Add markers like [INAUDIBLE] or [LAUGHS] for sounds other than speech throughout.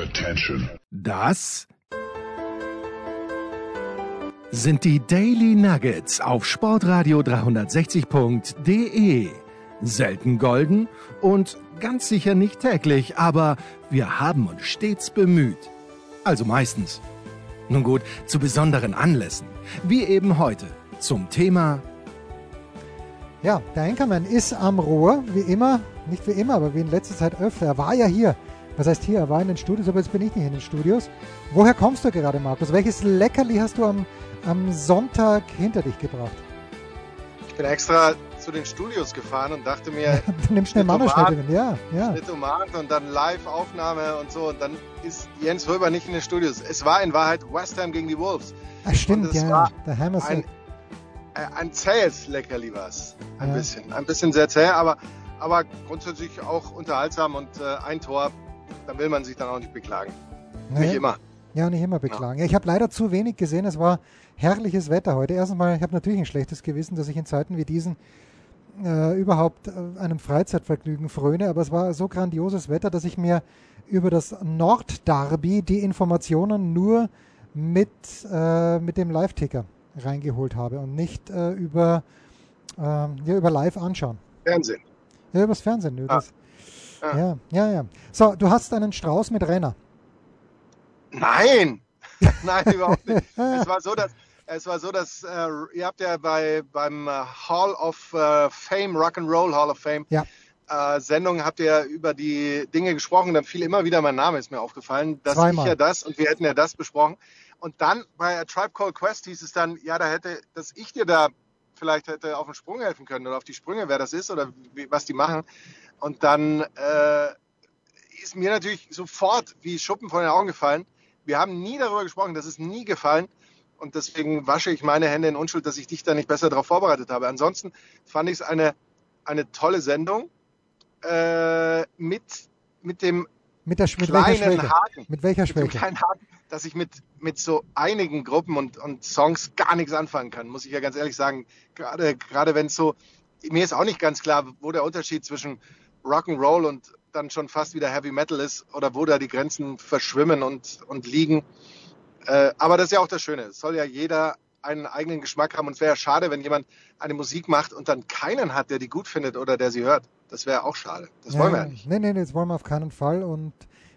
Attention. Das sind die Daily Nuggets auf Sportradio 360.de. Selten golden und ganz sicher nicht täglich, aber wir haben uns stets bemüht. Also meistens. Nun gut, zu besonderen Anlässen, wie eben heute zum Thema Ja, der Anchorman ist am Rohr, wie immer, nicht wie immer, aber wie in letzter Zeit öfter. Er war ja hier. Was heißt hier? Er war in den Studios, aber jetzt bin ich nicht in den Studios. Woher kommst du gerade, Markus? Welches Leckerli hast du am, am Sonntag hinter dich gebracht? Ich bin extra zu den Studios gefahren und dachte mir, [LAUGHS] Du nimmst schnell Mit Mannerschnitte. Ja, ja. Tomaten und dann Live-Aufnahme und so. Und dann ist Jens Röber nicht in den Studios. Es war in Wahrheit West Ham gegen die Wolves. Ah, stimmt, es ja. war Der Hammer Ein, äh, ein zähes Leckerli war's. Ein Ja. bisschen. Ein bisschen sehr zäh, aber, aber grundsätzlich auch unterhaltsam und äh, ein Tor, da will man sich dann auch nicht beklagen. Nicht immer. Ja, nicht immer beklagen. Ja, ich habe leider zu wenig gesehen. Es war herrliches Wetter heute. Erstens mal, ich habe natürlich ein schlechtes Gewissen, dass ich in Zeiten wie diesen äh, überhaupt äh, einem Freizeitvergnügen fröne, aber es war so grandioses Wetter, dass ich mir über das Nordderby die Informationen nur mit, äh, mit dem Live-Ticker reingeholt habe und nicht äh, über, ähm, ja, über Live anschauen. Fernsehen. Ja, übers Fernsehen. Ah. Das, Ah. ja, ja, ja. So, du hast einen Strauß mit Renner. Nein! [LAUGHS] Nein, überhaupt nicht. Es war so, dass es war so, dass äh, ihr habt ja bei beim äh, Hall of äh, Fame, Rock'n'Roll Hall of Fame, Ja. äh, Sendung habt ihr über die Dinge gesprochen. Dann fiel immer wieder mein Name, ist mir aufgefallen, dass Zweimal. ich ja das und wir hätten ja das besprochen. Und dann bei A Tribe Called Quest hieß es dann, ja, da hätte, dass ich dir da vielleicht hätte auf den Sprung helfen können oder auf die Sprünge, wer das ist oder wie, was die machen. Und dann äh, ist mir natürlich sofort wie Schuppen von den Augen gefallen. Wir haben nie darüber gesprochen, das ist nie gefallen. Und deswegen wasche ich meine Hände in Unschuld, dass ich dich da nicht besser darauf vorbereitet habe. Ansonsten fand ich es eine, eine tolle Sendung äh, mit, mit dem Mit, der, mit welcher kleinen Schwäche? Haken. Mit welcher Mit dem Schwäche? kleinen Haken, dass ich mit, mit so einigen Gruppen und, und Songs gar nichts anfangen kann, muss ich ja ganz ehrlich sagen. Gerade, gerade wenn es so, mir ist auch nicht ganz klar, wo der Unterschied zwischen Rock'n'Roll und dann schon fast wieder Heavy Metal ist oder wo da die Grenzen verschwimmen und, und liegen. Äh, aber das ist ja auch das Schöne. Es soll ja jeder einen eigenen Geschmack haben und es wäre ja schade, wenn jemand eine Musik macht und dann keinen hat, der die gut findet oder der sie hört. Das wäre auch schade. Das wollen wir ja nicht. Nee, nee, nee, das wollen wir auf keinen Fall. Und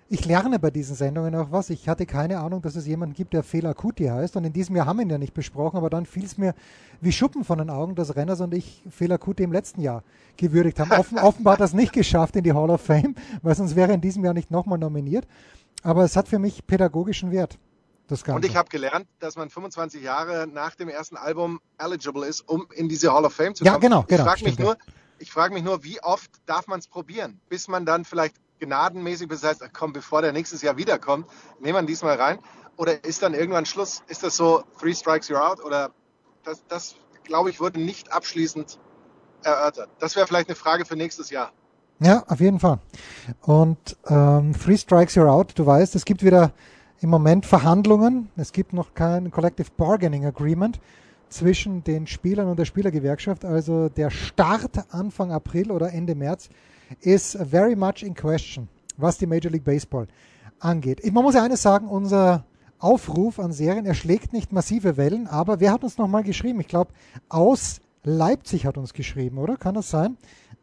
ich lerne bei diesen Sendungen auch was. Ich hatte keine Ahnung, dass es jemanden gibt, der Fela Kuti heißt. Und in diesem Jahr haben wir ihn ja nicht besprochen, aber dann fiel es mir wie Schuppen von den Augen, dass Renners und ich Fela Kuti im letzten Jahr gewürdigt haben. Offen, [LAUGHS] offenbar hat er es nicht geschafft in die Hall of Fame, weil sonst wäre er in diesem Jahr nicht nochmal nominiert. Aber es hat für mich pädagogischen Wert. Das Ganze. Und ich habe gelernt, dass man 25 Jahre nach dem ersten Album eligible ist, um in diese Hall of Fame zu Ja, kommen. genau, Ich genau, frage mich nur, ich frage mich nur, wie oft darf man es probieren, bis man dann vielleicht gnadenmäßig, ach komm, bevor der nächstes Jahr wiederkommt, nehmen wir diesmal rein. Oder ist dann irgendwann Schluss? Ist das so, three strikes you're out? Oder das, das glaube ich, wurde nicht abschließend erörtert. Das wäre vielleicht eine Frage für nächstes Jahr. Ja, auf jeden Fall. Und ähm, Three Strikes You're Out, du weißt, es gibt wieder im Moment Verhandlungen. Es gibt noch kein Collective Bargaining Agreement zwischen den Spielern und der Spielergewerkschaft. Also der Start Anfang April oder Ende März ist very much in question, was die Major League Baseball angeht. Ich, man muss ja eines sagen, unser Aufruf an Serien, er schlägt nicht massive Wellen, aber wer hat uns nochmal geschrieben? Ich glaube, aus Leipzig hat uns geschrieben, oder? Kann das sein?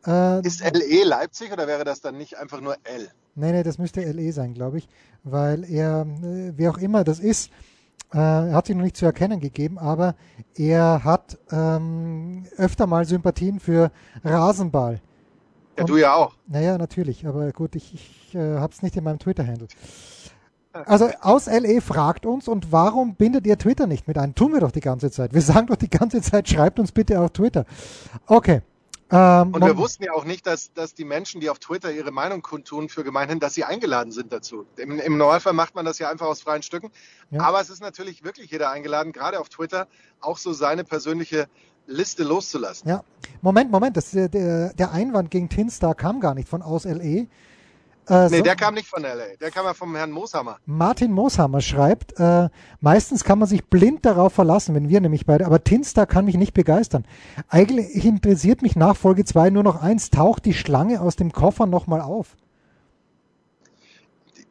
Äh, Ist LE Leipzig oder wäre das dann nicht einfach nur L? Nee, nee, das müsste LE sein, glaube ich, weil er, äh, wer auch immer das ist, äh, er hat sich noch nicht zu erkennen gegeben, aber er hat ähm, öfter mal Sympathien für Rasenball. Ja, du ja auch. Naja, natürlich, aber gut, ich, ich äh, habe es nicht in meinem Twitter-Handle. Also aus LE fragt uns, und warum bindet ihr Twitter nicht mit ein? Tun wir doch die ganze Zeit. Wir sagen doch die ganze Zeit, schreibt uns bitte auf Twitter. Okay. Ähm, Und wir wussten ja auch nicht, dass, dass die Menschen, die auf Twitter ihre Meinung kundtun für gemeinhin, dass sie eingeladen sind dazu. Im, Im Normalfall macht man das ja einfach aus freien Stücken. Ja. Aber es ist natürlich wirklich jeder eingeladen, gerade auf Twitter, auch so seine persönliche Liste loszulassen. Ja, Moment, Moment, das, der, der der Einwand gegen Tinstar kam gar nicht von aus LE. Äh, Nee, so- der kam nicht von LA, der kam ja vom Herrn Mooshammer. Martin Mooshammer schreibt, äh, meistens kann man sich blind darauf verlassen, wenn wir nämlich beide, aber Tinstar kann mich nicht begeistern. Eigentlich interessiert mich nach Folge 2 nur noch eins, taucht die Schlange aus dem Koffer nochmal auf?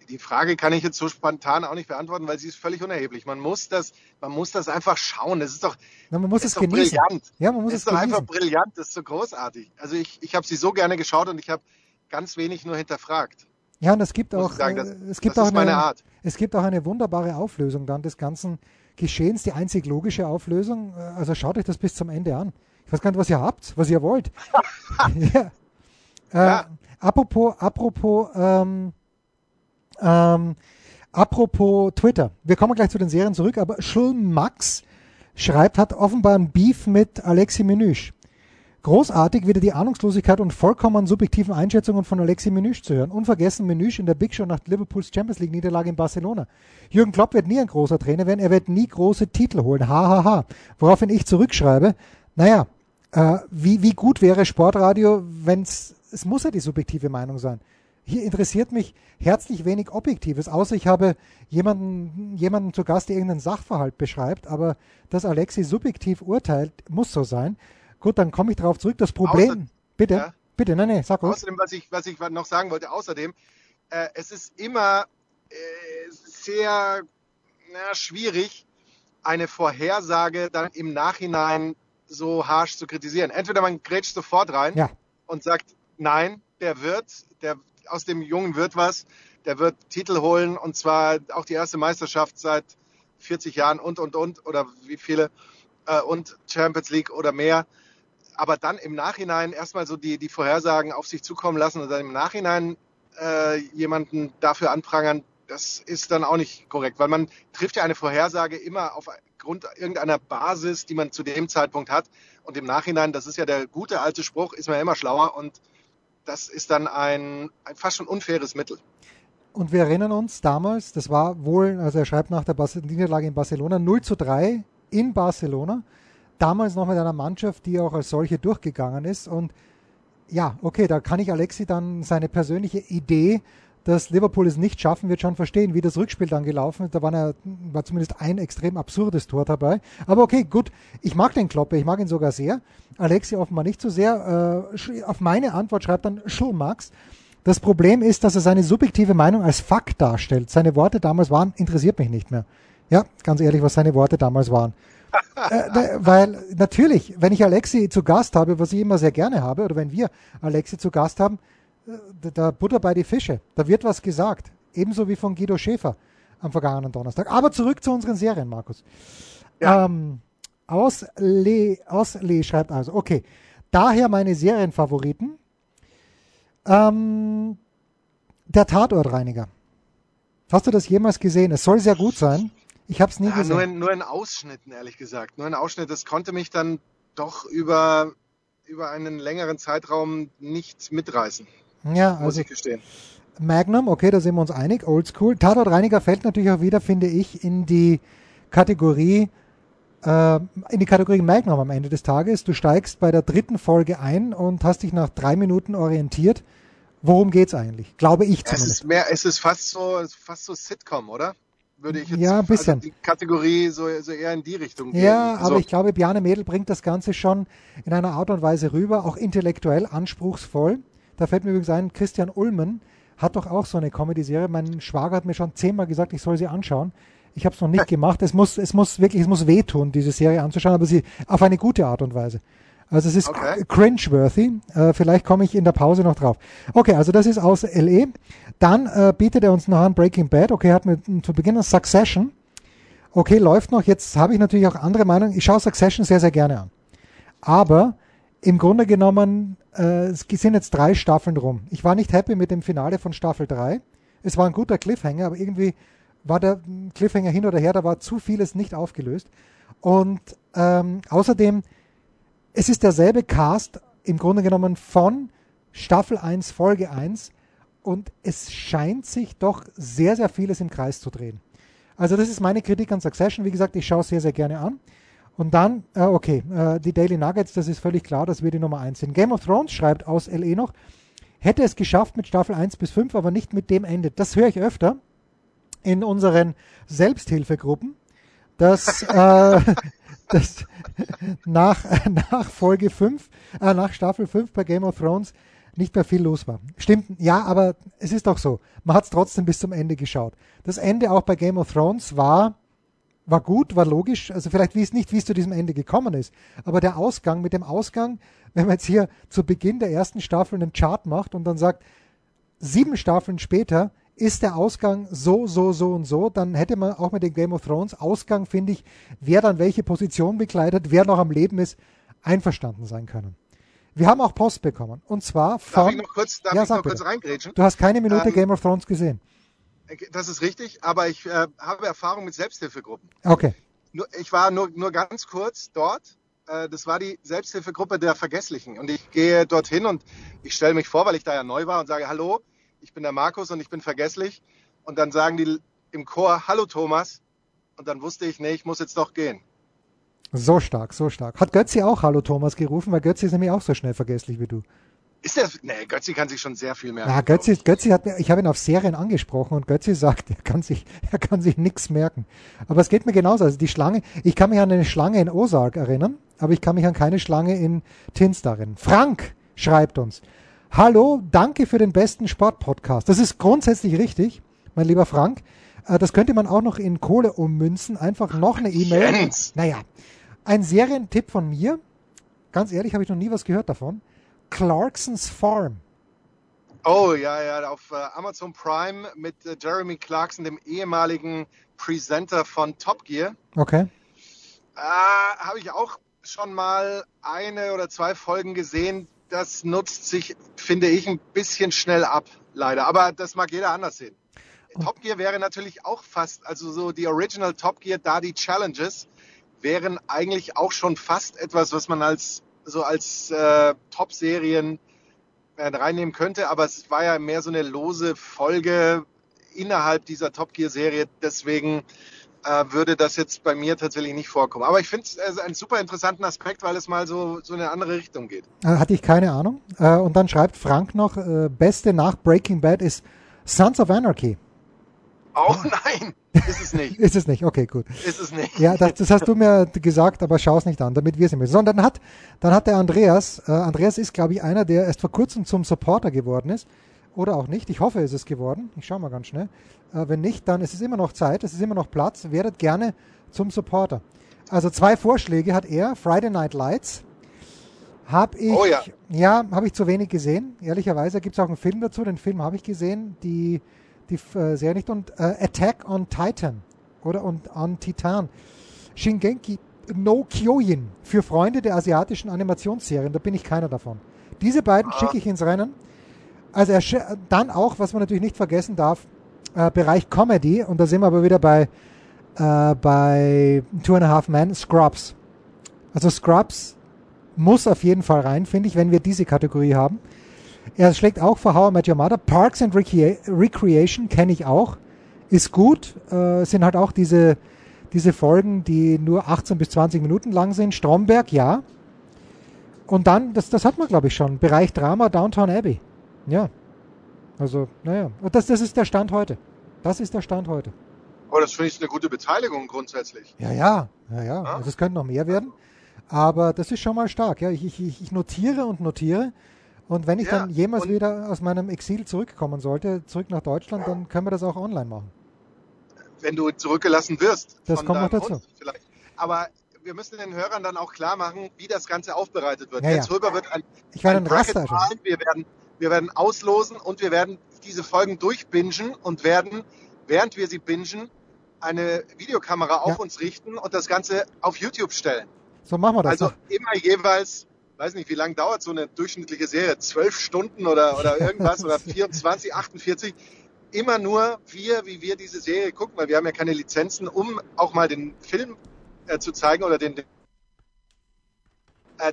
die Frage kann ich jetzt so spontan auch nicht beantworten, weil sie ist völlig unerheblich. Man muss das, man muss das einfach schauen. Das ist doch, Na, man muss es doch genießen. brillant. Ja, man muss das es ist doch genießen. einfach brillant. Das ist so großartig. Also ich, ich habe sie so gerne geschaut und ich habe ganz wenig nur hinterfragt. Ja, und es gibt Muss auch, sagen, das, äh, es gibt auch eine, Art. es gibt auch eine wunderbare Auflösung dann des ganzen Geschehens, die einzig logische Auflösung. Äh, Also schaut euch das bis zum Ende an. Ich weiß gar nicht, was ihr habt, was ihr wollt. [LAUGHS] ja. Äh, Ja. Apropos, apropos, ähm, ähm, apropos Twitter. Wir kommen gleich zu den Serien zurück, aber Schulm Max schreibt, hat offenbar ein Beef mit Alexi Menüsch. Großartig wieder die Ahnungslosigkeit und vollkommen subjektiven Einschätzungen von Alexi Menüsch zu hören. Unvergessen Menüsch in der Big Show nach Liverpools Champions League Niederlage in Barcelona. Jürgen Klopp wird nie ein großer Trainer werden, er wird nie große Titel holen. Ha, ha, ha. Woraufhin ich zurückschreibe, naja, äh, wie, wie gut wäre Sportradio, wenn es, es muss ja die subjektive Meinung sein. Hier interessiert mich herzlich wenig Objektives, außer ich habe jemanden, jemanden zu Gast, der irgendeinen Sachverhalt beschreibt, aber dass Alexi subjektiv urteilt, muss so sein. Gut, dann komme ich darauf zurück. Das Problem, Außer- bitte, Ja. bitte, nein, nein, sag ruhig. Außerdem, was ich, was ich noch sagen wollte, außerdem, äh, es ist immer äh, sehr na, schwierig, eine Vorhersage dann im Nachhinein so harsch zu kritisieren. Entweder man grätscht sofort rein Ja. und sagt, nein, der wird, der, aus dem Jungen wird was, der wird Titel holen und zwar auch die erste Meisterschaft seit 40 Jahren und, und, und, oder wie viele, äh, und Champions League oder mehr aber dann im Nachhinein erstmal so die, die Vorhersagen auf sich zukommen lassen und dann im Nachhinein äh, jemanden dafür anprangern, das ist dann auch nicht korrekt, weil man trifft ja eine Vorhersage immer aufgrund irgendeiner Basis, die man zu dem Zeitpunkt hat. Und im Nachhinein, das ist ja der gute alte Spruch, ist man ja immer schlauer und das ist dann ein, ein fast schon unfaires Mittel. Und wir erinnern uns damals, das war wohl, also er schreibt nach der Niederlage in Barcelona, 0 zu 3 in Barcelona. Damals noch mit einer Mannschaft, die auch als solche durchgegangen ist. Und ja, okay, da kann ich Alexi dann seine persönliche Idee, dass Liverpool es nicht schaffen wird, schon verstehen, wie das Rückspiel dann gelaufen ist. Da war, eine, war zumindest ein extrem absurdes Tor dabei. Aber okay, gut, ich mag den Kloppe, ich mag ihn sogar sehr. Alexi offenbar nicht so sehr. Äh, auf meine Antwort schreibt dann Schulmax. Das Problem ist, dass er seine subjektive Meinung als Fakt darstellt. Seine Worte damals waren, interessiert mich nicht mehr. Ja, ganz ehrlich, was seine Worte damals waren. Äh, da- weil natürlich, wenn ich Alexi zu Gast habe, was ich immer sehr gerne habe, oder wenn wir Alexi zu Gast haben, äh, da- Butter bei die Fische. Da wird was gesagt. Ebenso wie von Guido Schäfer am vergangenen Donnerstag. Aber zurück zu unseren Serien, Markus. Ja. Ähm, Ausle, Ausle schreibt also, okay, daher meine Serienfavoriten. Ähm, der Tatortreiniger. Hast du das jemals gesehen? Es soll sehr gut sein. Ich habe es nie Ja, nur, gesehen. in, nur in Ausschnitten, ehrlich gesagt. Nur in Ausschnitten. Das konnte mich dann doch über, über einen längeren Zeitraum nicht mitreißen, Ja, muss also ich gestehen. Magnum, okay, da sind wir uns einig, oldschool. Tatortreiniger fällt natürlich auch wieder, finde ich, in die Kategorie, äh, in die Kategorie Magnum am Ende des Tages. Du steigst bei der dritten Folge ein und hast dich nach drei Minuten orientiert. Worum geht's eigentlich? Glaube ich Es zumindest. ist mehr, es ist fast so, fast so Sitcom, oder? Würde ich jetzt Ja, ein bisschen. Also die Kategorie so, so eher in die Richtung gehen. Ja, Also, aber ich glaube, Bjarne Mädel bringt das Ganze schon in einer Art und Weise rüber, auch intellektuell anspruchsvoll. Da fällt mir übrigens ein, Christian Ullmann hat doch auch so eine Comedy-Serie. Mein Schwager hat mir schon zehnmal gesagt, ich soll sie anschauen. Ich habe es noch nicht [LAUGHS] gemacht. Es muss, es muss wirklich, es muss wehtun, diese Serie anzuschauen, aber sie auf eine gute Art und Weise. Also es ist Okay. cringe-worthy. Äh, vielleicht komme ich in der Pause noch drauf. Okay, also das ist aus LE. Dann äh, bietet er uns noch an Breaking Bad. Okay, hat mit zu Beginn Succession. Okay, läuft noch. Jetzt habe ich natürlich auch andere Meinungen. Ich schaue Succession sehr, sehr gerne an. Aber im Grunde genommen, äh, es sind jetzt drei Staffeln rum. Ich war nicht happy mit dem Finale von Staffel 3. Es war ein guter Cliffhanger, aber irgendwie war der Cliffhanger hin oder her, da war zu vieles nicht aufgelöst. Und ähm, außerdem, es ist derselbe Cast im Grunde genommen von Staffel 1, Folge 1 und es scheint sich doch sehr, sehr vieles im Kreis zu drehen. Also das ist meine Kritik an Succession. Wie gesagt, ich schaue es sehr, sehr gerne an. Und dann, äh, okay, äh, die Daily Nuggets, das ist völlig klar, das wird die Nummer 1 sind. Game of Thrones schreibt aus LE noch, hätte es geschafft mit Staffel 1 bis 5, aber nicht mit dem Ende. Das höre ich öfter in unseren Selbsthilfegruppen, dass, äh, [LAUGHS] [LAUGHS] dass nach, nach Folge 5, äh, nach Staffel 5 bei Game of Thrones nicht mehr viel los war. Stimmt, ja, aber es ist doch so. Man hat es trotzdem bis zum Ende geschaut. Das Ende auch bei Game of Thrones war, war gut, war logisch. Also vielleicht wie es nicht, wie es zu diesem Ende gekommen ist. Aber der Ausgang, mit dem Ausgang, wenn man jetzt hier zu Beginn der ersten Staffel einen Chart macht und dann sagt, sieben Staffeln später ist der Ausgang so, so, so und so, dann hätte man auch mit dem Game of Thrones Ausgang, finde ich, wer dann welche Position bekleidet, wer noch am Leben ist, einverstanden sein können. Wir haben auch Post bekommen. Und zwar von. Darf ich noch kurz, darf ja, ich noch kurz reingrätschen? Du hast keine Minute ähm, Game of Thrones gesehen. Das ist richtig, aber ich äh, habe Erfahrung mit Selbsthilfegruppen. Okay. Nur, ich war nur, nur ganz kurz dort. Äh, das war die Selbsthilfegruppe der Vergesslichen. Und ich gehe dorthin und ich stelle mich vor, weil ich da ja neu war und sage, hallo, ich bin der Markus und ich bin vergesslich. Und dann sagen die im Chor, hallo Thomas. Und dann wusste ich, nee, ich muss jetzt doch gehen. So stark, so stark. Hat Götzi auch Hallo Thomas gerufen, weil Götzi ist nämlich auch so schnell vergesslich wie du. Ist der, nee, Götzi kann sich schon sehr viel merken. Ja, Götzi, Götzi hat ich habe ihn auf Serien angesprochen und Götzi sagt, er kann sich, [LAUGHS] er kann sich nichts merken. Aber es geht mir genauso. Also die Schlange, ich kann mich an eine Schlange in Ozark erinnern, aber ich kann mich an keine Schlange in Tinster erinnern. Frank schreibt uns. Hallo, danke für den besten Sportpodcast. Das ist grundsätzlich richtig, mein lieber Frank. Äh, das könnte man auch noch in Kohle ummünzen. Einfach noch eine E-Mail. Naja, ein Serientipp von mir. Ganz ehrlich, habe ich noch nie was gehört davon. Clarksons Farm. Oh ja, ja, auf äh, Amazon Prime mit äh, Jeremy Clarkson, dem ehemaligen Presenter von Top Gear. Okay. Äh, habe ich auch schon mal eine oder zwei Folgen gesehen. Das nutzt sich, finde ich, ein bisschen schnell ab, leider. Aber das mag jeder anders sehen. Top Gear wäre natürlich auch fast, also so die Original Top Gear, da die Challenges wären eigentlich auch schon fast etwas, was man als so als äh, Top-Serien äh, reinnehmen könnte, aber es war ja mehr so eine lose Folge innerhalb dieser Top Gear-Serie. Deswegen äh, würde das jetzt bei mir tatsächlich nicht vorkommen. Aber ich finde es äh, einen super interessanten Aspekt, weil es mal so, so in eine andere Richtung geht. Äh, hatte ich keine Ahnung. Äh, und dann schreibt Frank noch, beste nach Breaking Bad ist Sons of Anarchy. Oh [LAUGHS] nein, ist es nicht. ist es nicht, okay, gut. Ist es nicht. Ja, das, das hast du mir gesagt, aber schau es nicht an, damit wir es nicht müssen. Sondern dann hat, dann hat der Andreas, Andreas ist, glaube ich, einer, der erst vor kurzem zum Supporter geworden ist. Oder auch nicht. Ich hoffe, es ist geworden. Ich schaue mal ganz schnell. Äh, wenn nicht, dann ist es immer noch Zeit, es ist immer noch Platz. Werdet gerne zum Supporter. Also zwei Vorschläge hat er. Friday Night Lights. Habe ich, oh ja, ja habe ich zu wenig gesehen. Ehrlicherweise gibt es auch einen Film dazu. Den Film habe ich gesehen. Die die äh, Serie nicht. Und äh, Attack on Titan oder und on Titan. Shingenki no Kyojin für Freunde der asiatischen Animationsserien. Da bin ich keiner davon. Diese beiden schicke ich ins Rennen. Also er dann auch, was man natürlich nicht vergessen darf, äh, Bereich Comedy. Und da sind wir aber wieder bei, äh, bei Two and a Half Men, Scrubs. Also Scrubs muss auf jeden Fall rein, finde ich, wenn wir diese Kategorie haben. Er schlägt auch vor How I Met Your Mother. Parks and Recre Recreation kenne ich auch. Ist gut. Äh, sind halt auch diese, diese Folgen, die nur 18 bis 20 Minuten lang sind. Stromberg, ja. Und dann, das, das hat man glaube ich schon, Bereich Drama, Downtown Abbey. Ja. Also, naja. Und das, das ist der Stand heute. Das ist der Stand heute. Aber das finde ich eine gute Beteiligung grundsätzlich. Ja, ja, ja, ja. Also es könnte noch mehr werden. Aber das ist schon mal stark. Ja, ich, ich, ich notiere und notiere. Und wenn ich ja, dann jemals wieder aus meinem Exil zurückkommen sollte, zurück nach Deutschland, dann können wir das auch online machen. Wenn du zurückgelassen wirst. Das kommt noch dazu. Vielleicht. Aber wir müssen den Hörern dann auch klar machen, wie das Ganze aufbereitet wird. Ja, Jetzt ja. rüber wird ein, ich ein, ein Raster. Wir werden, wir werden auslosen und wir werden diese Folgen durchbingen und werden, während wir sie bingen, eine Videokamera auf ja. uns richten und das Ganze auf YouTube stellen. So machen wir das. Also doch. immer jeweils weiß nicht, wie lange dauert so eine durchschnittliche Serie? Zwölf Stunden oder, oder irgendwas oder [LAUGHS] 24, 48. Immer nur wir, wie wir diese Serie gucken, weil wir haben ja keine Lizenzen, um auch mal den Film äh, zu zeigen oder den. Äh,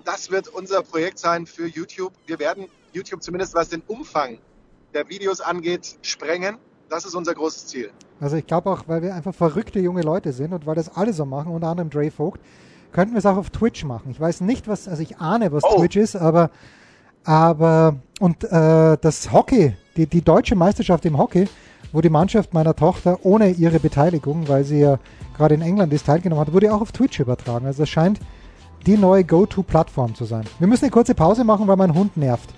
das wird unser Projekt sein für YouTube. Wir werden YouTube zumindest was den Umfang der Videos angeht, sprengen. Das ist unser großes Ziel. Also ich glaube auch, weil wir einfach verrückte junge Leute sind und weil das alle so machen, unter anderem Dre Vogt, könnten wir es auch auf Twitch machen. Ich weiß nicht, was, also ich ahne, was oh. Twitch ist, aber, aber, und äh, das Hockey, die, die deutsche Meisterschaft im Hockey, wo die Mannschaft meiner Tochter ohne ihre Beteiligung, weil sie ja gerade in England ist, teilgenommen hat, wurde auch auf Twitch übertragen. Also das scheint die neue Go-To-Plattform zu sein. Wir müssen eine kurze Pause machen, weil mein Hund nervt.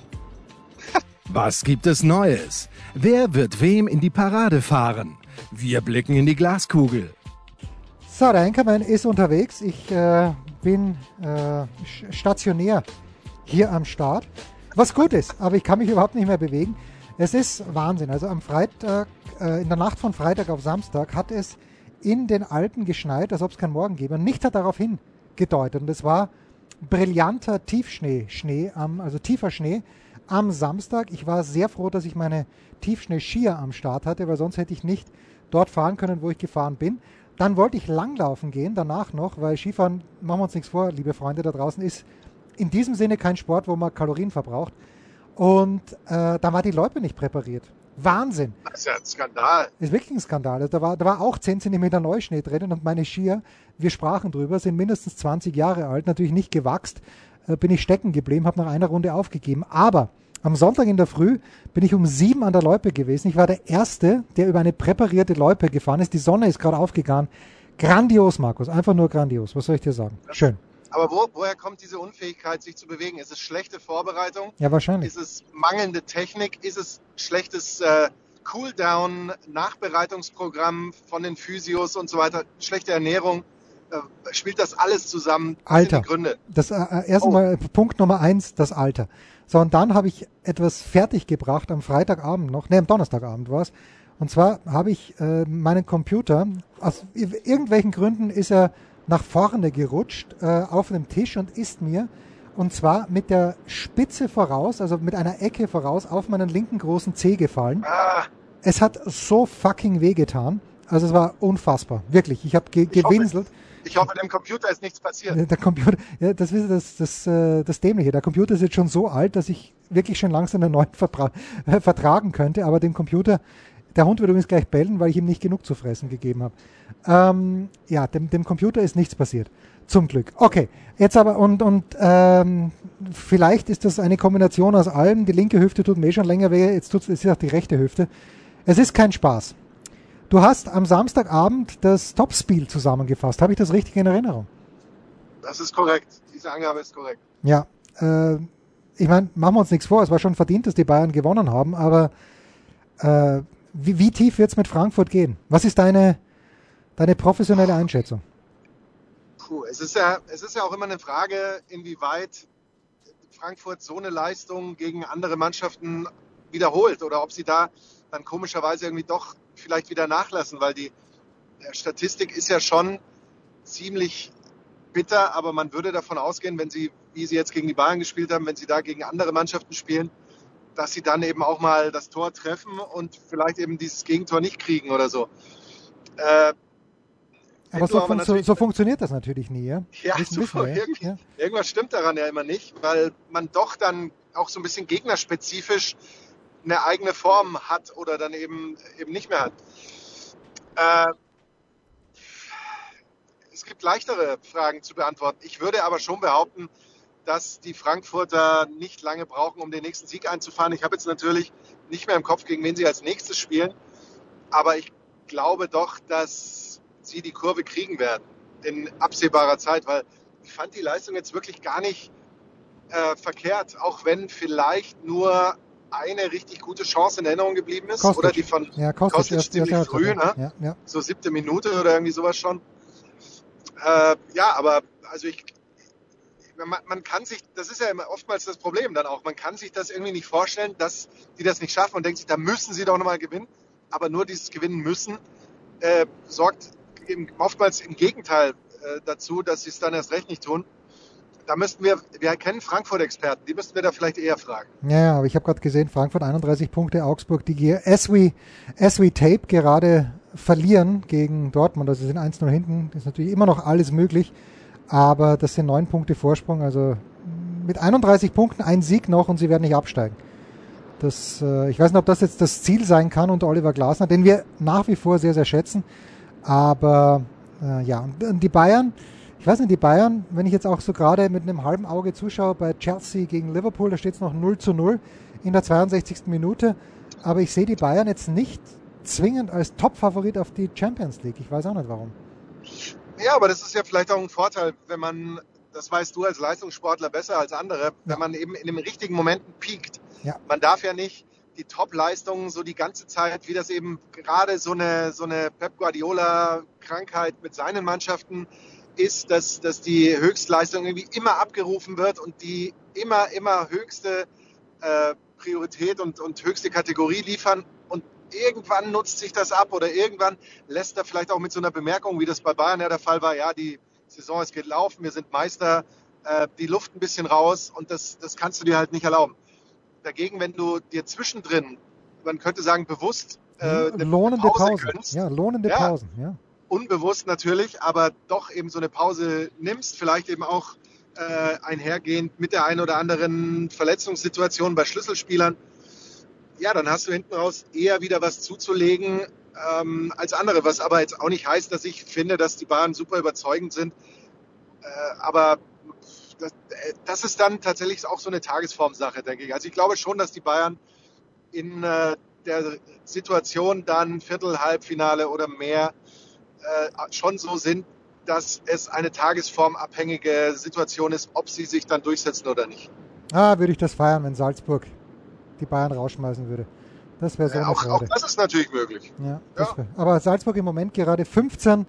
Was gibt es Neues? Wer wird wem in die Parade fahren? Wir blicken in die Glaskugel. So, der Anchorman ist unterwegs. Ich äh, bin äh, stationär hier am Start. Was gut ist, aber ich kann mich überhaupt nicht mehr bewegen. Es ist Wahnsinn. Also am Freitag, äh, in der Nacht von Freitag auf Samstag hat es in den Alpen geschneit, als ob es keinen Morgen gäbe. Und nichts hat darauf hingedeutet. Und es war brillanter Tiefschnee, Schnee, am, also tiefer Schnee am Samstag. Ich war sehr froh, dass ich meine Tiefschnee-Skier am Start hatte, weil sonst hätte ich nicht dort fahren können, wo ich gefahren bin. Dann wollte ich langlaufen gehen, danach noch, weil Skifahren, machen wir uns nichts vor, liebe Freunde da draußen, ist in diesem Sinne kein Sport, wo man Kalorien verbraucht. Und äh, da war die Loipe nicht präpariert. Wahnsinn. Das ist ja ein Skandal. Ist wirklich ein Skandal. Also da, war, da war auch 10 cm Neuschnee drin und meine Skier, wir sprachen drüber, sind mindestens 20 Jahre alt, natürlich nicht gewachst. Äh, bin ich stecken geblieben, habe nach einer Runde aufgegeben. Aber am Sonntag in der Früh bin ich um sieben an der Loipe gewesen. Ich war der Erste, der über eine präparierte Loipe gefahren ist. Die Sonne ist gerade aufgegangen. Grandios, Markus. Einfach nur grandios. Was soll ich dir sagen? Schön. Aber wo, woher kommt diese Unfähigkeit, sich zu bewegen? Ist es schlechte Vorbereitung? Ja, wahrscheinlich. Ist es mangelnde Technik? Ist es schlechtes äh, Cooldown, Nachbereitungsprogramm von den Physios und so weiter? Schlechte Ernährung? Äh, spielt das alles zusammen? Was Alter. Gründe? Das äh, äh erstmal oh. Punkt Nummer eins, das Alter. So, und dann habe ich etwas fertiggebracht am Freitagabend noch, ne, am Donnerstagabend war es. Und zwar habe ich äh, meinen Computer, aus irgendwelchen Gründen ist er nach vorne gerutscht äh, auf dem Tisch und ist mir, und zwar mit der Spitze voraus, also mit einer Ecke voraus, auf meinen linken großen Zeh gefallen. Ah. Es hat so fucking wehgetan. Also es war unfassbar. Wirklich. Ich habe ge gewinselt. Hoffe, ich hoffe, dem Computer ist nichts passiert. Der Computer, ja, das ist das, das, das, das Dämliche. Der Computer ist jetzt schon so alt, dass ich wirklich schon langsam einen neuen Vertra äh, vertragen könnte, aber dem Computer, der Hund wird übrigens gleich bellen, weil ich ihm nicht genug zu fressen gegeben habe. Ähm, ja, dem, dem Computer ist nichts passiert. Zum Glück. Okay, jetzt aber und und ähm, vielleicht ist das eine Kombination aus allem. Die linke Hüfte tut mir eh schon länger weh, jetzt tut es auch die rechte Hüfte. Es ist kein Spaß. Du hast am Samstagabend das Topspiel zusammengefasst. Habe ich das richtig in Erinnerung? Das ist korrekt. Diese Angabe ist korrekt. Ja. Äh, ich meine, machen wir uns nichts vor. Es war schon verdient, dass die Bayern gewonnen haben. Aber äh, wie, wie, tief wird es mit Frankfurt gehen? Was ist deine, deine professionelle Einschätzung? Puh, es ist ja, es ist ja auch immer eine Frage, inwieweit Frankfurt so eine Leistung gegen andere Mannschaften wiederholt oder ob sie da dann komischerweise irgendwie doch vielleicht wieder nachlassen, weil die Statistik ist ja schon ziemlich bitter, aber man würde davon ausgehen, wenn sie, wie sie jetzt gegen die Bayern gespielt haben, wenn sie da gegen andere Mannschaften spielen, dass sie dann eben auch mal das Tor treffen und vielleicht eben dieses Gegentor nicht kriegen oder so. Äh, aber, so, aber so, so, funktioniert das natürlich nie, ja? Ja, so, irgendwie, ja? irgendwas stimmt daran ja immer nicht, weil man doch dann auch so ein bisschen gegnerspezifisch eine eigene Form hat oder dann eben, eben nicht mehr hat. Äh, es gibt leichtere Fragen zu beantworten. Ich würde aber schon behaupten, dass die Frankfurter nicht lange brauchen, um den nächsten Sieg einzufahren. Ich habe jetzt natürlich nicht mehr im Kopf, gegen wen sie als nächstes spielen, aber ich glaube doch, dass sie die Kurve kriegen werden in absehbarer Zeit, weil ich fand die Leistung jetzt wirklich gar nicht äh, verkehrt, auch wenn vielleicht nur eine richtig gute Chance in Erinnerung geblieben ist. Kostic. Oder die von ja, Kostic, Kostic ziemlich ja, früh, ne? Ja, ja. so siebte Minute oder irgendwie sowas schon. Äh, ja, aber also ich, man, man, kann sich, das ist ja immer oftmals das Problem dann auch, man kann sich das irgendwie nicht vorstellen, dass die das nicht schaffen und denkt sich, da müssen sie doch nochmal gewinnen. Aber nur dieses Gewinnen müssen äh, sorgt eben oftmals im Gegenteil äh, dazu, dass sie es dann erst recht nicht tun da müssten wir, wir kennen Frankfurt-Experten, die müssten wir da vielleicht eher fragen. Ja, aber ich habe gerade gesehen, Frankfurt 31 Punkte, Augsburg, die as we, as we tape gerade verlieren gegen Dortmund. Also sind 1-0 hinten, ist natürlich immer noch alles möglich, aber das sind neun Punkte Vorsprung. Also mit 31 Punkten ein Sieg noch und sie werden nicht absteigen. Das, äh, ich weiß nicht, ob das jetzt das Ziel sein kann unter Oliver Glasner, den wir nach wie vor sehr, sehr schätzen. Aber äh, ja, und die Bayern, ich weiß nicht, die Bayern, wenn ich jetzt auch so gerade mit einem halben Auge zuschaue bei Chelsea gegen Liverpool, da steht es noch 0 zu 0 in der 62. Minute. Aber ich sehe die Bayern jetzt nicht zwingend als Top-Favorit auf die Champions League. Ich weiß auch nicht warum. Ja, aber das ist ja vielleicht auch ein Vorteil, wenn man, das weißt du als Leistungssportler besser als andere, wenn man eben in den richtigen Momenten piekt. Ja. Man darf ja nicht die Top-Leistungen so die ganze Zeit, wie das eben gerade so eine, so eine Pep Guardiola-Krankheit mit seinen Mannschaften ist, dass, dass die Höchstleistung irgendwie immer abgerufen wird und die immer, immer höchste äh, Priorität und, und höchste Kategorie liefern. Und irgendwann nutzt sich das ab oder irgendwann lässt er vielleicht auch mit so einer Bemerkung, wie das bei Bayern ja der Fall war, ja, die Saison ist gelaufen, wir sind Meister, äh, die Luft ein bisschen raus und das, das kannst du dir halt nicht erlauben. Dagegen, wenn du dir zwischendrin, man könnte sagen, bewusst äh, eine lohnende Pause, Pause. Gönnst, ja, lohnende ja, Pausen, ja. Unbewusst natürlich, aber doch eben so eine Pause nimmst, vielleicht eben auch äh, einhergehend mit der einen oder anderen Verletzungssituation bei Schlüsselspielern, ja, dann hast du hinten raus eher wieder was zuzulegen ähm, als andere, was aber jetzt auch nicht heißt, dass ich finde, dass die Bayern super überzeugend sind. Äh, aber das, äh, das, ist dann tatsächlich auch so eine Tagesformsache, denke ich. Also ich glaube schon, dass die Bayern in äh, der Situation dann Viertel, Halbfinale oder mehr äh, schon so sind, dass es eine tagesformabhängige Situation ist, ob sie sich dann durchsetzen oder nicht. Ah, würde ich das feiern, wenn Salzburg die Bayern rausschmeißen würde. Das wäre so ja, eine auch, Freude. Auch das ist natürlich möglich. Ja, ja. aber Salzburg im Moment gerade 15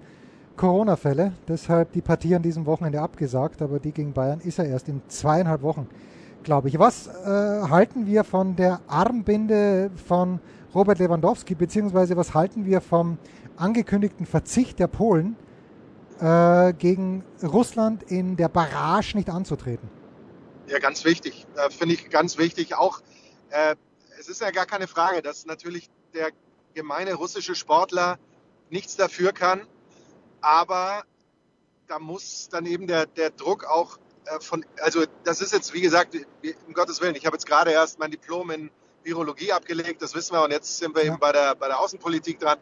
Corona-Fälle, deshalb die Partie an diesem Wochenende abgesagt, aber die gegen Bayern ist ja erst in zweieinhalb Wochen, glaube ich. Was äh, halten wir von der Armbinde von Robert Lewandowski, beziehungsweise was halten wir vom angekündigten Verzicht der Polen äh, gegen Russland in der Barrage nicht anzutreten? Ja, ganz wichtig. Äh, Finde ich ganz wichtig. Auch äh, es ist ja gar keine Frage, dass natürlich der gemeine russische Sportler nichts dafür kann, aber da muss dann eben der, der Druck auch äh, von, also das ist jetzt, wie gesagt, um Gottes Willen, ich habe jetzt gerade erst mein Diplom in Virologie abgelegt, das wissen wir, und jetzt sind wir eben bei der, bei der Außenpolitik dran.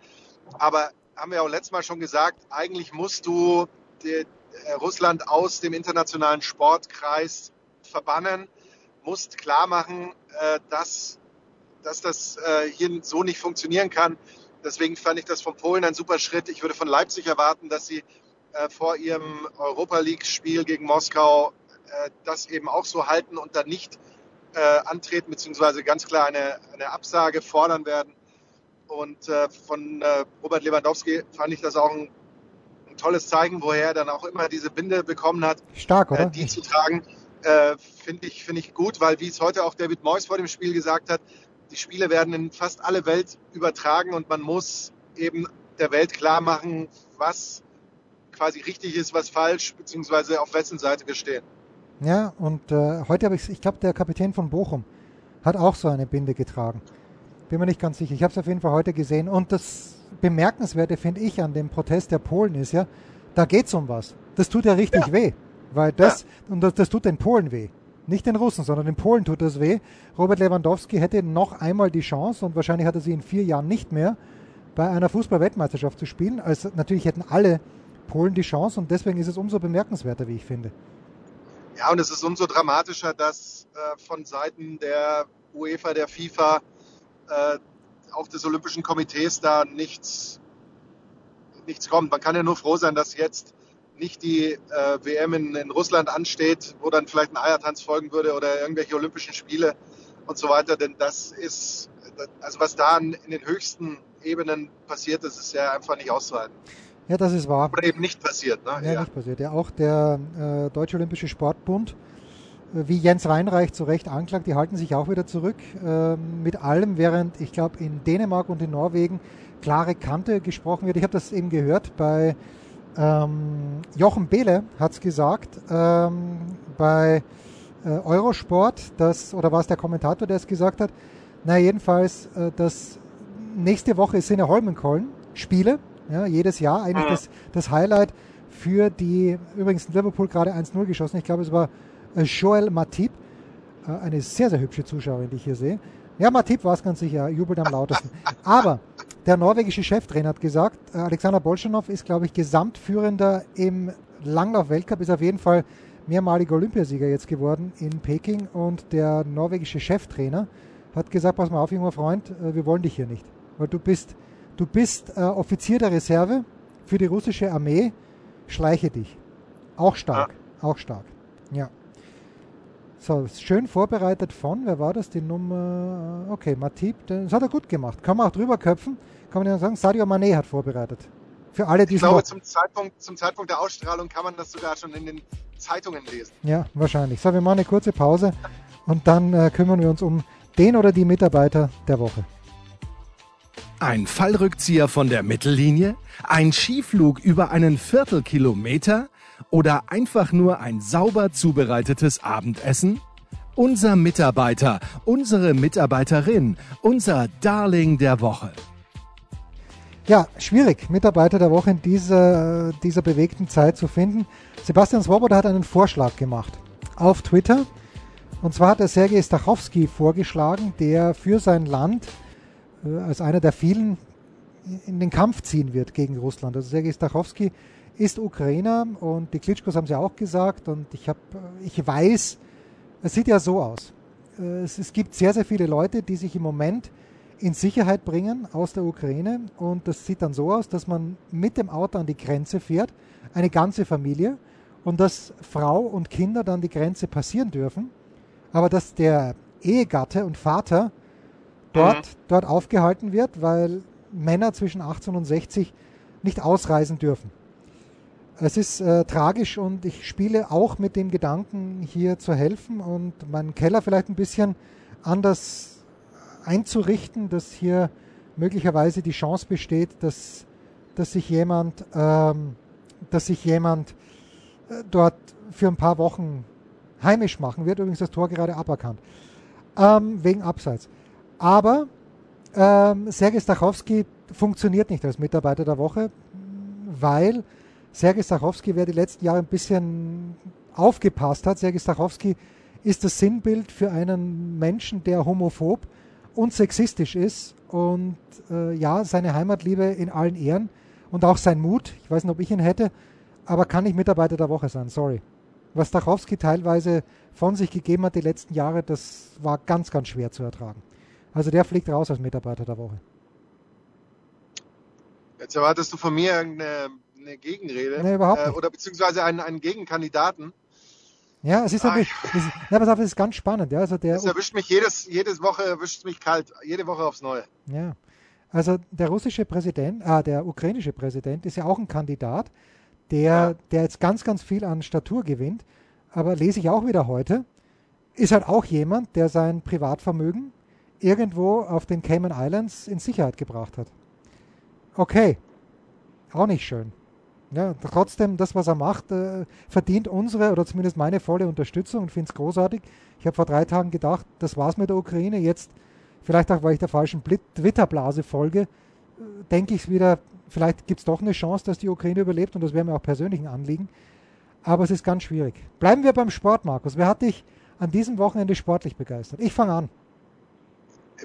Aber haben wir auch letztes Mal schon gesagt, eigentlich musst du die, äh, Russland aus dem internationalen Sportkreis verbannen, musst klar machen, äh, dass, dass das äh, hier so nicht funktionieren kann. Deswegen fand ich das von Polen ein super Schritt. Ich würde von Leipzig erwarten, dass sie äh, vor ihrem Europa League-Spiel gegen Moskau äh, das eben auch so halten und dann nicht äh, antreten, beziehungsweise ganz klar eine, eine Absage fordern werden. Und äh, von äh, Robert Lewandowski fand ich das auch ein, ein, tolles Zeichen, woher er dann auch immer diese Binde bekommen hat, Stark, oder? Äh, die zu tragen. Äh, finde ich, finde ich gut, weil wie es heute auch David Moyes vor dem Spiel gesagt hat, die Spiele werden in fast alle Welt übertragen und man muss eben der Welt klar machen, was quasi richtig ist, was falsch, beziehungsweise auf wessen Seite wir stehen. Ja, und äh, heute habe ich, ich glaube, der Kapitän von Bochum hat auch so eine Binde getragen. Bin mir nicht ganz sicher. Ich habe es auf jeden Fall heute gesehen. Und das Bemerkenswerte, finde ich, an dem Protest der Polen ist ja, da geht es um was. Das tut ja richtig ja. weh. Weil das, ja. und das, das tut den Polen weh. Nicht den Russen, sondern den Polen tut das weh. Robert Lewandowski hätte noch einmal die Chance, und wahrscheinlich hat er sie in vier Jahren nicht mehr, bei einer Fußball-Weltmeisterschaft zu spielen. Also natürlich hätten alle Polen die Chance und deswegen ist es umso bemerkenswerter, wie ich finde. Ja, und es ist umso dramatischer, dass äh, von Seiten der UEFA, der FIFA, äh, auch des Olympischen Komitees da nichts, nichts kommt. Man kann ja nur froh sein, dass jetzt nicht die äh, WM in, in, Russland ansteht, wo dann vielleicht ein Eiertanz folgen würde oder irgendwelche Olympischen Spiele und so weiter. Denn das ist, also was da in, den höchsten Ebenen passiert, das ist ja einfach nicht auszuhalten. Ja, das ist wahr. Oder eben nicht passiert. Ne? Ja, ja. nicht passiert. Ja, auch der äh, Deutsche Olympische Sportbund, äh, wie Jens Weinreich zu Recht anklagt, die halten sich auch wieder zurück äh, mit allem, während ich glaube in Dänemark und in Norwegen klare Kante gesprochen wird. Ich habe das eben gehört bei ähm, Jochen Behle hat es gesagt ähm, bei äh, Eurosport, dass, oder war es der Kommentator, der es gesagt hat? Na, jedenfalls, äh, dass nächste Woche sind ja Holmenkollen Spiele, ja, jedes Jahr eigentlich mhm. das, das Highlight für die, übrigens Liverpool gerade 1-0 geschossen, ich glaube es war äh, Joel Matip, äh, eine sehr, sehr hübsche Zuschauerin, die ich hier sehe. Ja, Matip war es ganz sicher, jubelt am lautesten. Aber der norwegische Cheftrainer hat gesagt, äh, Alexander Bolschanow ist, glaube ich, Gesamtführender im Langlauf-Weltcup, ist auf jeden Fall mehrmaliger Olympiasieger jetzt geworden in Peking und der norwegische Cheftrainer hat gesagt, pass mal auf, junger Freund, äh, wir wollen dich hier nicht, weil du bist, du bist äh, Offizier der Reserve für die russische Armee, schleiche dich. Auch stark, auch stark, ja. So, schön vorbereitet von, wer war das? Die Nummer, okay, Matip, das hat er gut gemacht. Kann man auch drüber köpfen, kann man ja sagen, Sadio Mané hat vorbereitet. Für alle, die Ich glaube, zum Zeitpunkt, zum Zeitpunkt der Ausstrahlung kann man das sogar schon in den Zeitungen lesen. Ja, wahrscheinlich. So, wir machen eine kurze Pause und dann äh, kümmern wir uns um den oder die Mitarbeiter der Woche. Ein Fallrückzieher von der Mittellinie? Ein Skiflug über einen Viertelkilometer? Oder einfach nur ein sauber zubereitetes Abendessen? Unser Mitarbeiter, unsere Mitarbeiterin, unser Darling der Woche. Ja, schwierig, Mitarbeiter der Woche in dieser, dieser bewegten Zeit zu finden. Sebastian Swoboda hat einen Vorschlag gemacht auf Twitter. Und zwar hat er Sergei Stachowski vorgeschlagen, der für sein Land äh, als einer der vielen in den Kampf ziehen wird gegen Russland. Also Sergei Stachowski ist Ukrainer und die Klitschkos haben sie auch gesagt und ich, hab, ich weiß, es sieht ja so aus. Äh, es, es gibt sehr, sehr viele Leute, die sich im Moment in Sicherheit bringen aus der Ukraine und das sieht dann so aus, dass man mit dem Auto an die Grenze fährt, eine ganze Familie und dass Frau und Kinder dann die Grenze passieren dürfen, aber dass der Ehegatte und Vater dort, mhm. dort aufgehalten wird, weil Männer zwischen 18 und 60 nicht ausreisen dürfen. Es ist äh, tragisch und ich spiele auch mit dem Gedanken, hier zu helfen und meinen Keller vielleicht ein bisschen anders einzurichten, dass hier möglicherweise die Chance besteht, dass, dass sich jemand, ähm, dass sich jemand äh, dort für ein paar Wochen heimisch machen wird. Übrigens das Tor gerade aberkannt. Ähm, wegen Abseits. Aber ähm, Sergei Stachowski funktioniert nicht als Mitarbeiter der Woche, weil Sergei Stachowski, wer die letzten Jahre ein bisschen aufgepasst hat, Sergei Stachowski ist das Sinnbild für einen Menschen, der homophob und sexistisch ist und äh, ja, seine Heimatliebe in allen Ehren und auch sein Mut, ich weiß nicht, ob ich ihn hätte, aber kann nicht Mitarbeiter der Woche sein, sorry. Was Stachowski teilweise von sich gegeben hat die letzten Jahre, das war ganz, ganz schwer zu ertragen. Also der fliegt raus als Mitarbeiter der Woche. Jetzt erwartest du von mir irgendeine eine Gegenrede. Nee, überhaupt nicht. Äh, oder beziehungsweise einen, einen Gegenkandidaten. Ja, es ist natürlich, es, pass auf, es ist ganz spannend. Ja, also der, es erwischt mich jedes, jedes Woche erwischt mich kalt, jede Woche aufs Neue. Ja, also der russische Präsident, ah, der ukrainische Präsident ist ja auch ein Kandidat, der, ja. der jetzt ganz, ganz viel an Statur gewinnt. Aber lese ich auch wieder heute, ist halt auch jemand, der sein Privatvermögen irgendwo auf den Cayman Islands in Sicherheit gebracht hat. Okay, auch nicht schön. Ja, trotzdem, das, was er macht, äh, verdient unsere oder zumindest meine volle Unterstützung und finde es großartig. Ich habe vor drei Tagen gedacht, das war's mit der Ukraine. Jetzt, vielleicht auch, weil ich der falschen Twitter-Blase folge, äh, denke ich es wieder, vielleicht gibt es doch eine Chance, dass die Ukraine überlebt und das wäre mir auch persönlich ein Anliegen. Aber es ist ganz schwierig. Bleiben wir beim Sport, Markus. Wer hat dich an diesem Wochenende sportlich begeistert? Ich fange an.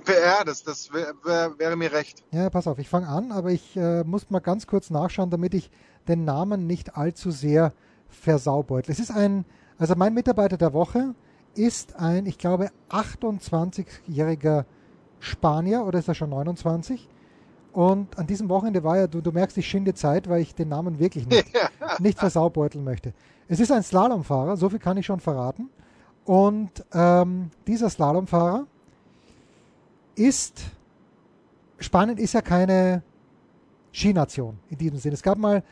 Ja, das, das wär, wär, wäre mir recht. Ja, pass auf, ich fange an, aber ich äh, muss mal ganz kurz nachschauen, damit ich den Namen nicht allzu sehr versaubeutel. Es ist ein, also mein Mitarbeiter der Woche ist ein, ich glaube, 28-jähriger Spanier oder ist er schon 29? Und an diesem Wochenende war ja, du, du merkst, ich schinde Zeit, weil ich den Namen wirklich nicht, [LAUGHS] nicht versaubeuteln möchte. Es ist ein Slalomfahrer, so viel kann ich schon verraten. Und ähm, dieser Slalomfahrer ist, Spanien ist ja keine Skination in diesem Sinne. Es gab mal,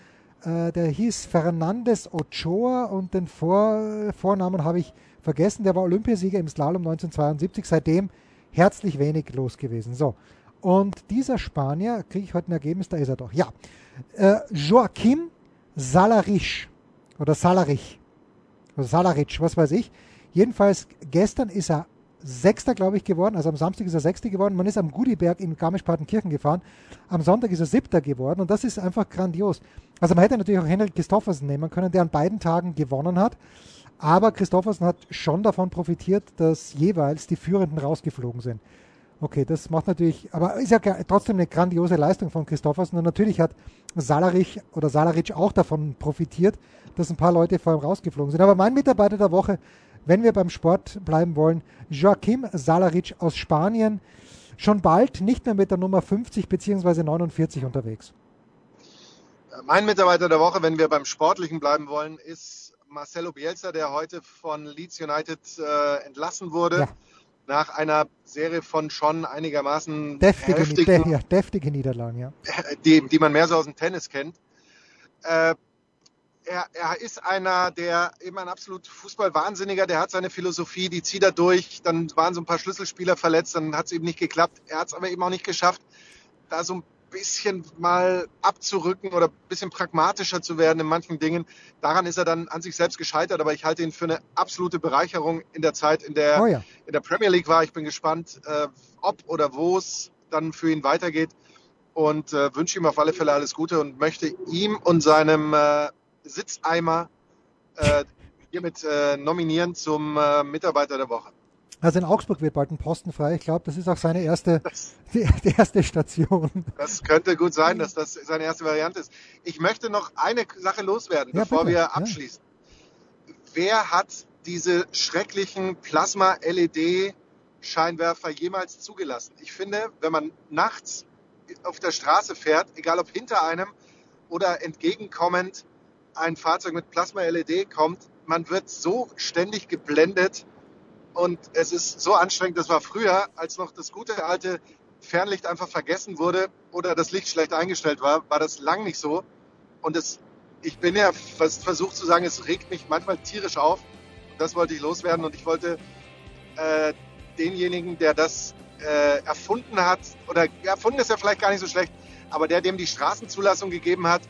äh, der hieß Fernandez Ochoa und den Vor Vornamen habe ich vergessen. Der war Olympiasieger im Slalom 1972. Seitdem herzlich wenig los gewesen. So. Und dieser Spanier, kriege ich heute ein Ergebnis, da ist er doch. Ja. Äh, Joaquim Salarich oder Salarich oder Salarich, was weiß ich. Jedenfalls gestern ist er Sechster, glaube ich, geworden. Also am Samstag ist er Sechster geworden. Man ist am Gudiberg in Garmisch-Partenkirchen gefahren. Am Sonntag ist er Siebter geworden. Und das ist einfach grandios. Also man hätte natürlich auch Henrik Christoffersen nehmen können, der an beiden Tagen gewonnen hat. Aber Christoffersen hat schon davon profitiert, dass jeweils die Führenden rausgeflogen sind. Okay, das macht natürlich, aber ist ja trotzdem eine grandiose Leistung von Christoffersen. Und natürlich hat Salarich oder Salaric auch davon profitiert, dass ein paar Leute vor ihm rausgeflogen sind. Aber mein Mitarbeiter der Woche wenn wir beim Sport bleiben wollen, Joaquim Salaric aus Spanien. Schon bald nicht mehr mit der Nummer 50 bzw. 49 unterwegs. Mein Mitarbeiter der Woche, wenn wir beim Sportlichen bleiben wollen, ist Marcelo Bielsa, der heute von Leeds United äh, entlassen wurde. Ja. Nach einer Serie von schon einigermaßen deftige, heftigen, [LAUGHS] deftige Niederlagen, ja. [LAUGHS] Die, die man mehr so aus dem Tennis kennt. Äh, er, er, ist einer, der eben ein absolut Fußballwahnsinniger, der hat seine Philosophie, die zieht er durch. Dann waren so ein paar Schlüsselspieler verletzt, dann hat es eben nicht geklappt. Er hat es aber eben auch nicht geschafft, da so ein bisschen mal abzurücken oder ein bisschen pragmatischer zu werden in manchen Dingen. Daran ist er dann an sich selbst gescheitert, aber ich halte ihn für eine absolute Bereicherung in der Zeit, in der, oh ja. in der Premier League war. Ich bin gespannt, äh, ob oder wo es dann für ihn weitergeht und äh, wünsche ihm auf alle Fälle alles Gute und möchte ihm und seinem äh, Sitzeimer äh, hiermit äh, nominieren zum äh, Mitarbeiter der Woche. Also in Augsburg wird bald ein Posten frei. Ich glaube, das ist auch seine erste, [LAUGHS] die, die, erste Station. Das könnte gut sein, dass das seine erste Variante ist. Ich möchte noch eine Sache loswerden, ja, bevor bitte. wir abschließen. Ja. Wer hat diese schrecklichen Plasma-LED-Scheinwerfer jemals zugelassen? Ich finde, wenn man nachts auf der Straße fährt, egal ob hinter einem oder entgegenkommend ein Fahrzeug mit Plasma-LED kommt, man wird so ständig geblendet und es ist so anstrengend. Das war früher, als noch das gute alte Fernlicht einfach vergessen wurde oder das Licht schlecht eingestellt war, war das lang nicht so. Und es, ich bin ja fast versucht zu sagen, es regt mich manchmal tierisch auf. Das wollte ich loswerden und ich wollte äh, denjenigen, der das äh, erfunden hat, oder erfunden ist ja vielleicht gar nicht so schlecht, aber der dem die Straßenzulassung gegeben hat,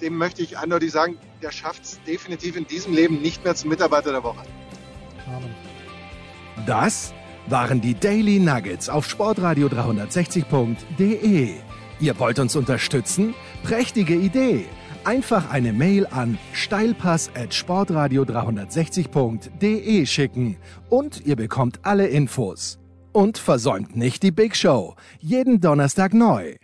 dem möchte ich eindeutig sagen, der schafft es definitiv in diesem Leben nicht mehr zum Mitarbeiter der Woche. Das waren die Daily Nuggets auf Sportradio 360.de. Ihr wollt uns unterstützen? Prächtige Idee! Einfach eine Mail an steilpass at sportradio 360.de schicken und ihr bekommt alle Infos. Und versäumt nicht die Big Show. Jeden Donnerstag neu.